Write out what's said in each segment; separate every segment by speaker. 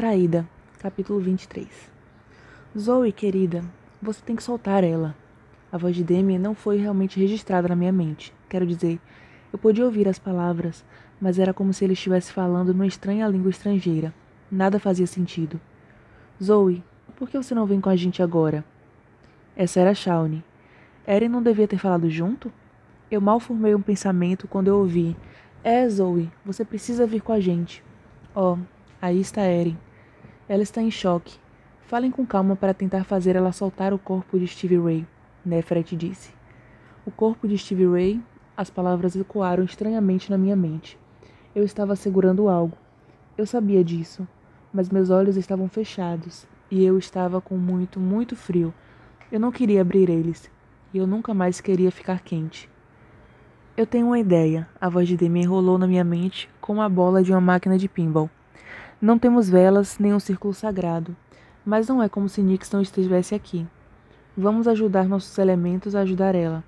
Speaker 1: Traída, capítulo 23 Zoe, querida, você tem que soltar ela. A voz de Demi não foi realmente registrada na minha mente. Quero dizer, eu podia ouvir as palavras, mas era como se ele estivesse falando numa estranha língua estrangeira. Nada fazia sentido. Zoe, por que você não vem com a gente agora? Essa era Shawnee. Eren não devia ter falado junto? Eu mal formei um pensamento quando eu ouvi. É, Zoe, você precisa vir com a gente. Oh, aí está Eren. Ela está em choque. Falem com calma para tentar fazer ela soltar o corpo de Stevie Ray, Nefret disse. O corpo de Stevie Ray, as palavras ecoaram estranhamente na minha mente. Eu estava segurando algo. Eu sabia disso, mas meus olhos estavam fechados e eu estava com muito, muito frio. Eu não queria abrir eles e eu nunca mais queria ficar quente. Eu tenho uma ideia, a voz de Demi rolou na minha mente como a bola de uma máquina de pinball. Não temos velas nem um círculo sagrado, mas não é como se Nix não estivesse aqui. Vamos ajudar nossos elementos a ajudar ela.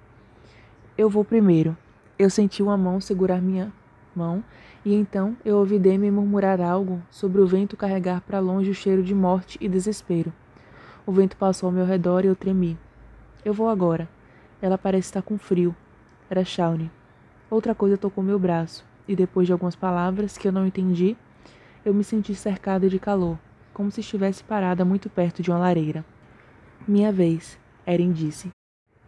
Speaker 1: Eu vou primeiro. Eu senti uma mão segurar minha mão e então eu ouvi Demi murmurar algo sobre o vento carregar para longe o cheiro de morte e desespero. O vento passou ao meu redor e eu tremi. Eu vou agora. Ela parece estar com frio. Era Shawnee. Outra coisa tocou meu braço, e depois de algumas palavras que eu não entendi, eu me senti cercada de calor, como se estivesse parada muito perto de uma lareira. Minha vez, Eren disse.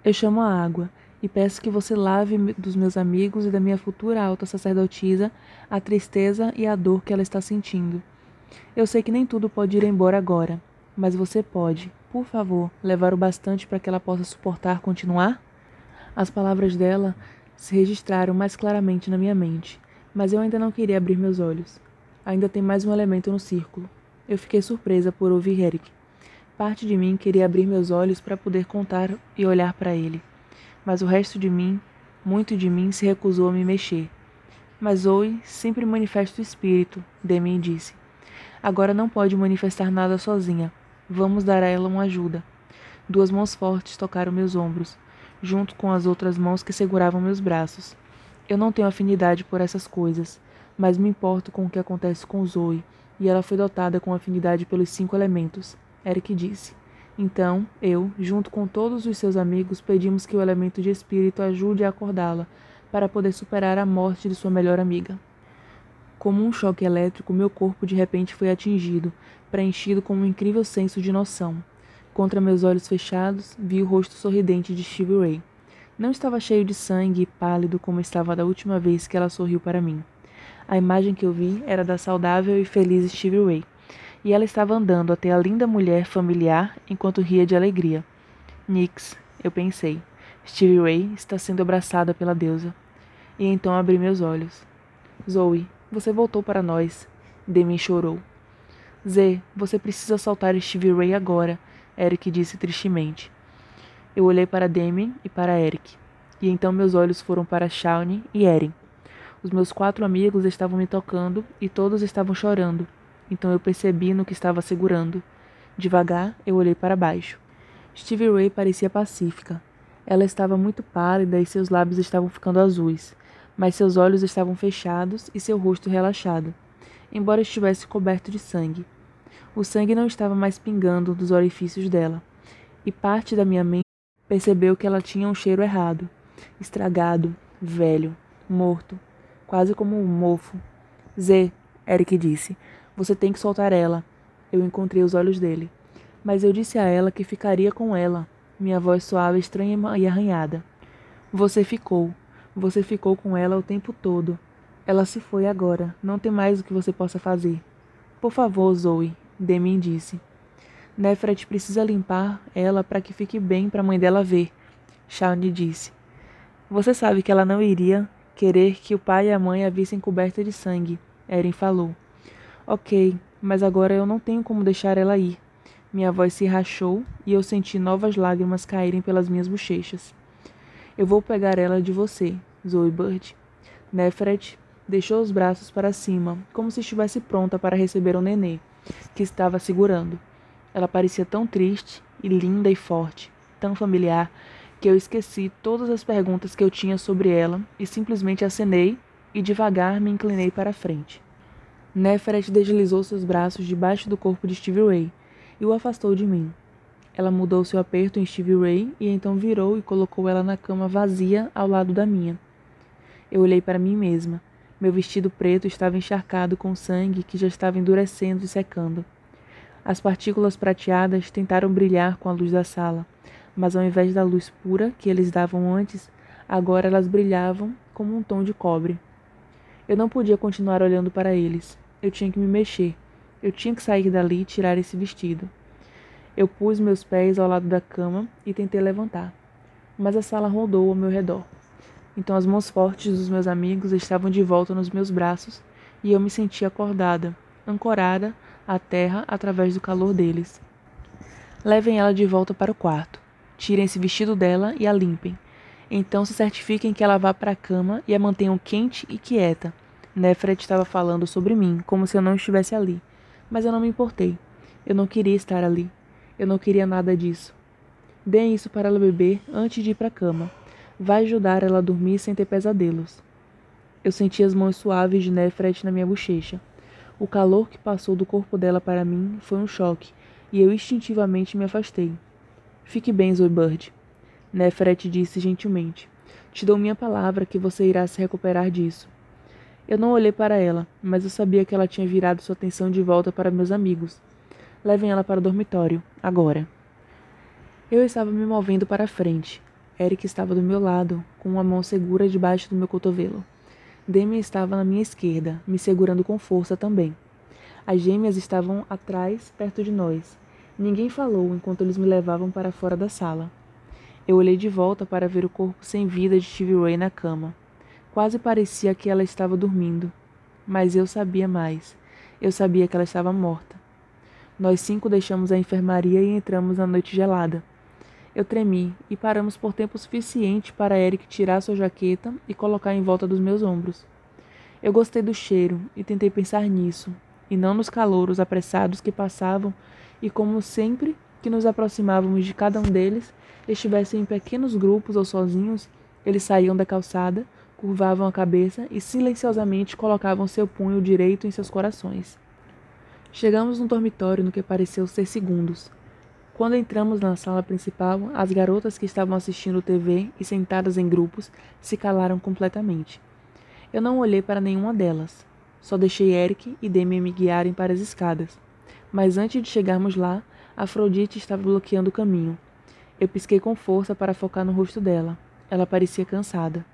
Speaker 1: Eu chamo a água e peço que você lave dos meus amigos e da minha futura alta sacerdotisa a tristeza e a dor que ela está sentindo. Eu sei que nem tudo pode ir embora agora, mas você pode, por favor, levar o bastante para que ela possa suportar continuar? As palavras dela se registraram mais claramente na minha mente, mas eu ainda não queria abrir meus olhos. Ainda tem mais um elemento no círculo. Eu fiquei surpresa por ouvir Eric. Parte de mim queria abrir meus olhos para poder contar e olhar para ele, mas o resto de mim, muito de mim, se recusou a me mexer. Mas Zoe sempre manifesta o espírito, Demi disse. Agora não pode manifestar nada sozinha. Vamos dar a ela uma ajuda. Duas mãos fortes tocaram meus ombros, junto com as outras mãos que seguravam meus braços. Eu não tenho afinidade por essas coisas, mas me importo com o que acontece com Zoe, e ela foi dotada com afinidade pelos cinco elementos, Eric disse. Então, eu, junto com todos os seus amigos, pedimos que o elemento de espírito ajude a acordá-la, para poder superar a morte de sua melhor amiga. Como um choque elétrico, meu corpo de repente foi atingido, preenchido com um incrível senso de noção. Contra meus olhos fechados, vi o rosto sorridente de Stevie Ray. Não estava cheio de sangue e pálido como estava da última vez que ela sorriu para mim. A imagem que eu vi era da saudável e feliz Stevie Ray, e ela estava andando até a linda mulher familiar enquanto ria de alegria. Nix, eu pensei. Stevie Ray está sendo abraçada pela deusa. E então abri meus olhos. Zoe, você voltou para nós. Demi chorou. Z, você precisa soltar Stevie Ray agora, Eric disse tristemente. Eu olhei para Demi e para Eric, e então meus olhos foram para Shawnee e Eren. Os meus quatro amigos estavam me tocando e todos estavam chorando, então eu percebi no que estava segurando. Devagar, eu olhei para baixo. Stevie Ray parecia pacífica. Ela estava muito pálida e seus lábios estavam ficando azuis, mas seus olhos estavam fechados e seu rosto relaxado, embora estivesse coberto de sangue. O sangue não estava mais pingando dos orifícios dela, e parte da minha mente percebeu que ela tinha um cheiro errado, estragado, velho, morto, quase como um mofo. Z, Eric disse, você tem que soltar ela. Eu encontrei os olhos dele. Mas eu disse a ela que ficaria com ela. Minha voz soava estranha e arranhada. Você ficou. Você ficou com ela o tempo todo. Ela se foi agora. Não tem mais o que você possa fazer. Por favor, Zoe, Demin disse. Nefret precisa limpar ela para que fique bem para a mãe dela ver. Shawnee disse. Você sabe que ela não iria querer que o pai e a mãe a vissem coberta de sangue, Eren falou. Ok, mas agora eu não tenho como deixar ela ir. Minha voz se rachou e eu senti novas lágrimas caírem pelas minhas bochechas. Eu vou pegar ela de você, Zoe Bird. Nefret deixou os braços para cima, como se estivesse pronta para receber o nenê, que estava segurando. Ela parecia tão triste e linda e forte, tão familiar, que eu esqueci todas as perguntas que eu tinha sobre ela e simplesmente acenei e devagar me inclinei para a frente. Neferet deslizou seus braços debaixo do corpo de Stevie Ray e o afastou de mim. Ela mudou seu aperto em Stevie Ray e então virou e colocou ela na cama vazia ao lado da minha. Eu olhei para mim mesma. Meu vestido preto estava encharcado com sangue que já estava endurecendo e secando. As partículas prateadas tentaram brilhar com a luz da sala, mas ao invés da luz pura que eles davam antes, agora elas brilhavam como um tom de cobre. Eu não podia continuar olhando para eles. Eu tinha que me mexer. Eu tinha que sair dali e tirar esse vestido. Eu pus meus pés ao lado da cama e tentei levantar, mas a sala rodou ao meu redor. Então as mãos fortes dos meus amigos estavam de volta nos meus braços e eu me sentia acordada, ancorada à terra através do calor deles. Levem ela de volta para o quarto. Tirem esse vestido dela e a limpem. Então se certifiquem que ela vá para a cama e a mantenham quente e quieta. Nefret estava falando sobre mim, como se eu não estivesse ali. Mas eu não me importei. Eu não queria estar ali. Eu não queria nada disso. Deem isso para ela beber antes de ir para a cama. Vai ajudar ela a dormir sem ter pesadelos. Eu senti as mãos suaves de Nefret na minha bochecha. O calor que passou do corpo dela para mim foi um choque, e eu instintivamente me afastei. Fique bem, Zoe Bird. Nefret disse gentilmente. Te dou minha palavra que você irá se recuperar disso. Eu não olhei para ela, mas eu sabia que ela tinha virado sua atenção de volta para meus amigos. Levem ela para o dormitório, agora. Eu estava me movendo para a frente. Eric estava do meu lado, com uma mão segura debaixo do meu cotovelo. Demi estava na minha esquerda, me segurando com força também. As gêmeas estavam atrás, perto de nós. Ninguém falou enquanto eles me levavam para fora da sala. Eu olhei de volta para ver o corpo sem vida de Stevie Ray na cama. Quase parecia que ela estava dormindo. Mas eu sabia mais. Eu sabia que ela estava morta. Nós cinco deixamos a enfermaria e entramos na noite gelada. Eu tremi e paramos por tempo suficiente para Eric tirar sua jaqueta e colocar em volta dos meus ombros. Eu gostei do cheiro e tentei pensar nisso, e não nos calouros apressados que passavam e como sempre que nos aproximávamos de cada um deles, estivessem em pequenos grupos ou sozinhos, eles saíam da calçada, curvavam a cabeça e silenciosamente colocavam seu punho direito em seus corações. Chegamos no dormitório no que pareceu ser segundos. Quando entramos na sala principal, as garotas que estavam assistindo TV e sentadas em grupos se calaram completamente. Eu não olhei para nenhuma delas. Só deixei Eric e Demi me guiarem para as escadas. Mas antes de chegarmos lá, Afrodite estava bloqueando o caminho. Eu pisquei com força para focar no rosto dela. Ela parecia cansada.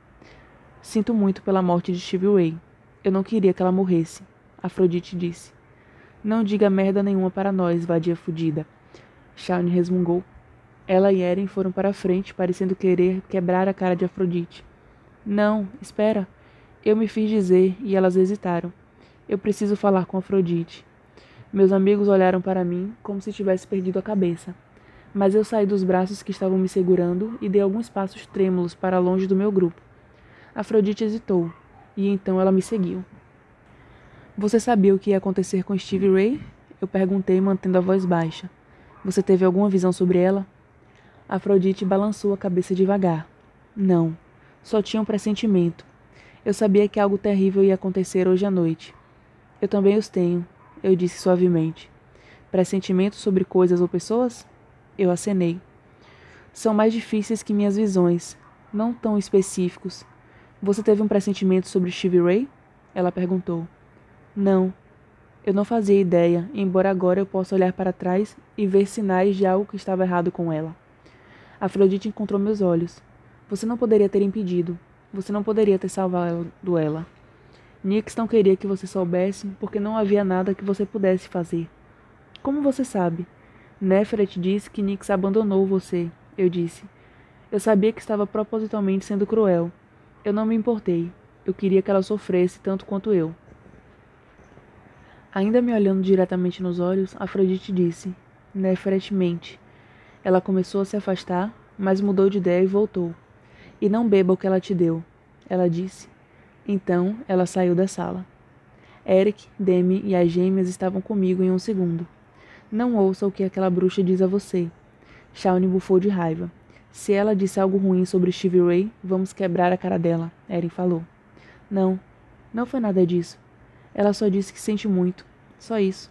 Speaker 1: Sinto muito pela morte de Stevie Ray. Eu não queria que ela morresse. Afrodite disse. Não diga merda nenhuma para nós, vadia fudida. Shawn resmungou. Ela e Eren foram para a frente, parecendo querer quebrar a cara de Afrodite. Não, espera. Eu me fiz dizer e elas hesitaram. Eu preciso falar com Afrodite. Meus amigos olharam para mim como se tivesse perdido a cabeça. Mas eu saí dos braços que estavam me segurando e dei alguns passos trêmulos para longe do meu grupo. Afrodite hesitou, e então ela me seguiu. Você sabia o que ia acontecer com Stevie Ray? Eu perguntei, mantendo a voz baixa. Você teve alguma visão sobre ela? Afrodite balançou a cabeça devagar. Não, só tinha um pressentimento. Eu sabia que algo terrível ia acontecer hoje à noite. Eu também os tenho, eu disse suavemente. Pressentimentos sobre coisas ou pessoas? Eu acenei. São mais difíceis que minhas visões, não tão específicos. Você teve um pressentimento sobre Stevie Ray? Ela perguntou. Não. Eu não fazia ideia, embora agora eu possa olhar para trás e ver sinais de algo que estava errado com ela. Afrodite encontrou meus olhos. Você não poderia ter impedido. Você não poderia ter salvado ela. Nix não queria que você soubesse porque não havia nada que você pudesse fazer. Como você sabe? Neferet disse que Nix abandonou você, eu disse. Eu sabia que estava propositalmente sendo cruel. Eu não me importei. Eu queria que ela sofresse tanto quanto eu. Ainda me olhando diretamente nos olhos, Afrodite disse: Neferet mente. Ela começou a se afastar, mas mudou de ideia e voltou. E não beba o que ela te deu, ela disse. Então ela saiu da sala. Eric, Demi e as gêmeas estavam comigo em um segundo. Não ouça o que aquela bruxa diz a você. Shawnee bufou de raiva. Se ela disse algo ruim sobre Stevie Ray, vamos quebrar a cara dela, Eren falou. Não, não foi nada disso. Ela só disse que sente muito. Só isso.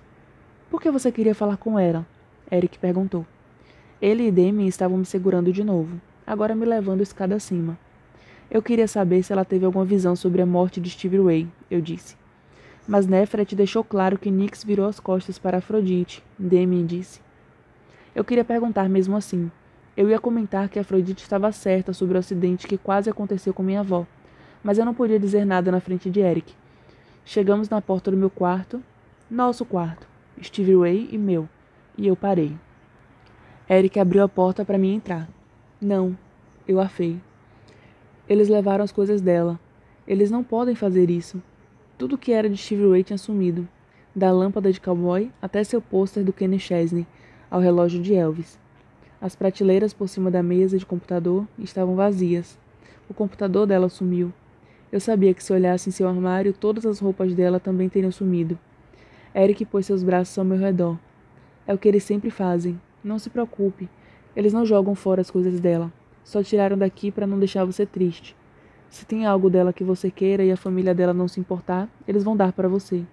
Speaker 1: Por que você queria falar com ela? Eric perguntou. Ele e Demi estavam me segurando de novo, agora me levando escada acima. Eu queria saber se ela teve alguma visão sobre a morte de Stevie Ray, eu disse. Mas Nefret deixou claro que Nix virou as costas para Afrodite, Demi disse. Eu queria perguntar mesmo assim. Eu ia comentar que Afrodite estava certa sobre o acidente que quase aconteceu com minha avó, mas eu não podia dizer nada na frente de Eric. Chegamos na porta do meu quarto, nosso quarto, Stevie Ray e meu, e eu parei. Eric abriu a porta para mim entrar. Não, eu afei. Eles levaram as coisas dela. Eles não podem fazer isso. Tudo que era de Stevie Ray tinha sumido, da lâmpada de cowboy até seu pôster do Kenny Chesney, ao relógio de Elvis. As prateleiras por cima da mesa de computador estavam vazias. O computador dela sumiu. Eu sabia que se olhasse em seu armário, todas as roupas dela também teriam sumido. Eric pôs seus braços ao meu redor. É o que eles sempre fazem. Não se preocupe. Eles não jogam fora as coisas dela. Só tiraram daqui para não deixar você triste. Se tem algo dela que você queira e a família dela não se importar, eles vão dar para você.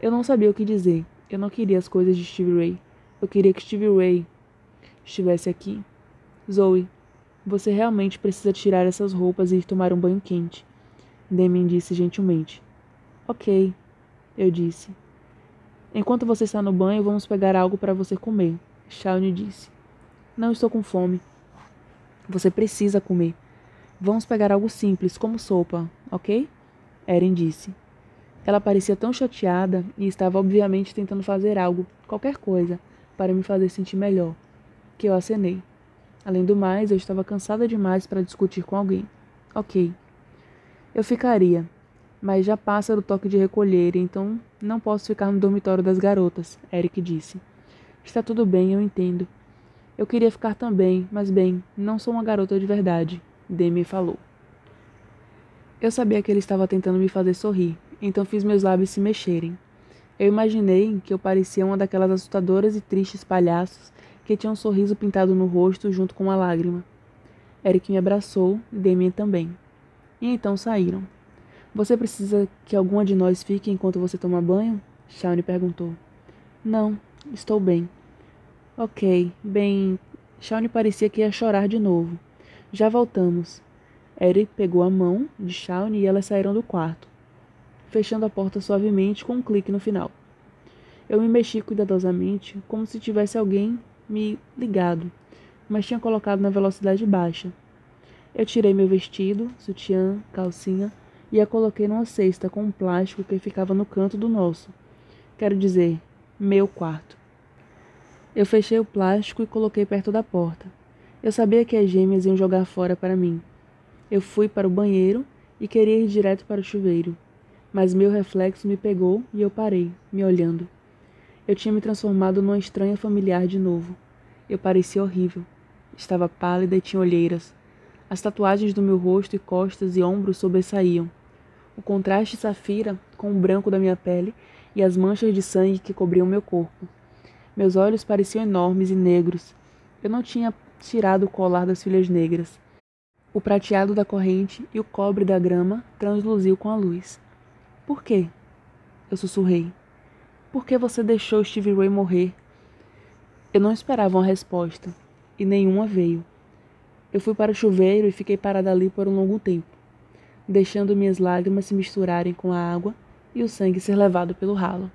Speaker 1: Eu não sabia o que dizer. Eu não queria as coisas de Stevie Ray. Eu queria que Stevie Ray estivesse aqui. Zoe, você realmente precisa tirar essas roupas e ir tomar um banho quente. Demian disse gentilmente. Ok, eu disse. Enquanto você está no banho, vamos pegar algo para você comer, Shawnee disse. Não estou com fome. Você precisa comer. Vamos pegar algo simples, como sopa, ok? Erin disse. Ela parecia tão chateada e estava obviamente tentando fazer algo, qualquer coisa, para me fazer sentir melhor, que eu acenei. Além do mais, eu estava cansada demais para discutir com alguém. Ok. Eu ficaria, mas já passa do toque de recolher, então não posso ficar no dormitório das garotas, Eric disse. Está tudo bem, eu entendo. Eu queria ficar também, mas bem, não sou uma garota de verdade. Demi falou. Eu sabia que ele estava tentando me fazer sorrir, então fiz meus lábios se mexerem. Eu imaginei que eu parecia uma daquelas assustadoras e tristes palhaços que tinham um sorriso pintado no rosto junto com uma lágrima. Eric me abraçou Demi também. E então saíram. Você precisa que alguma de nós fique enquanto você toma banho? Shawnee perguntou. Não, estou bem. Ok, bem. Shawnee parecia que ia chorar de novo. Já voltamos. Eric pegou a mão de Shawnee e elas saíram do quarto, fechando a porta suavemente com um clique no final. Eu me mexi cuidadosamente, como se tivesse alguém me ligado, mas tinha colocado na velocidade baixa. Eu tirei meu vestido, sutiã, calcinha e a coloquei numa cesta com um plástico que ficava no canto do nosso. Quero dizer, meu quarto. Eu fechei o plástico e coloquei perto da porta. Eu sabia que as gêmeas iam jogar fora para mim. Eu fui para o banheiro e queria ir direto para o chuveiro, mas meu reflexo me pegou e eu parei, me olhando. Eu tinha me transformado numa estranha familiar de novo. Eu parecia horrível. Estava pálida e tinha olheiras. As tatuagens do meu rosto e costas e ombros sobressaíam. O contraste safira com o branco da minha pele e as manchas de sangue que cobriam meu corpo. Meus olhos pareciam enormes e negros. Eu não tinha tirado o colar das filhas negras. O prateado da corrente e o cobre da grama transluziu com a luz. Por quê? Eu sussurrei. Por que você deixou Stevie Ray morrer? Eu não esperava uma resposta, e nenhuma veio. Eu fui para o chuveiro e fiquei parada ali por um longo tempo, deixando minhas lágrimas se misturarem com a água e o sangue ser levado pelo ralo.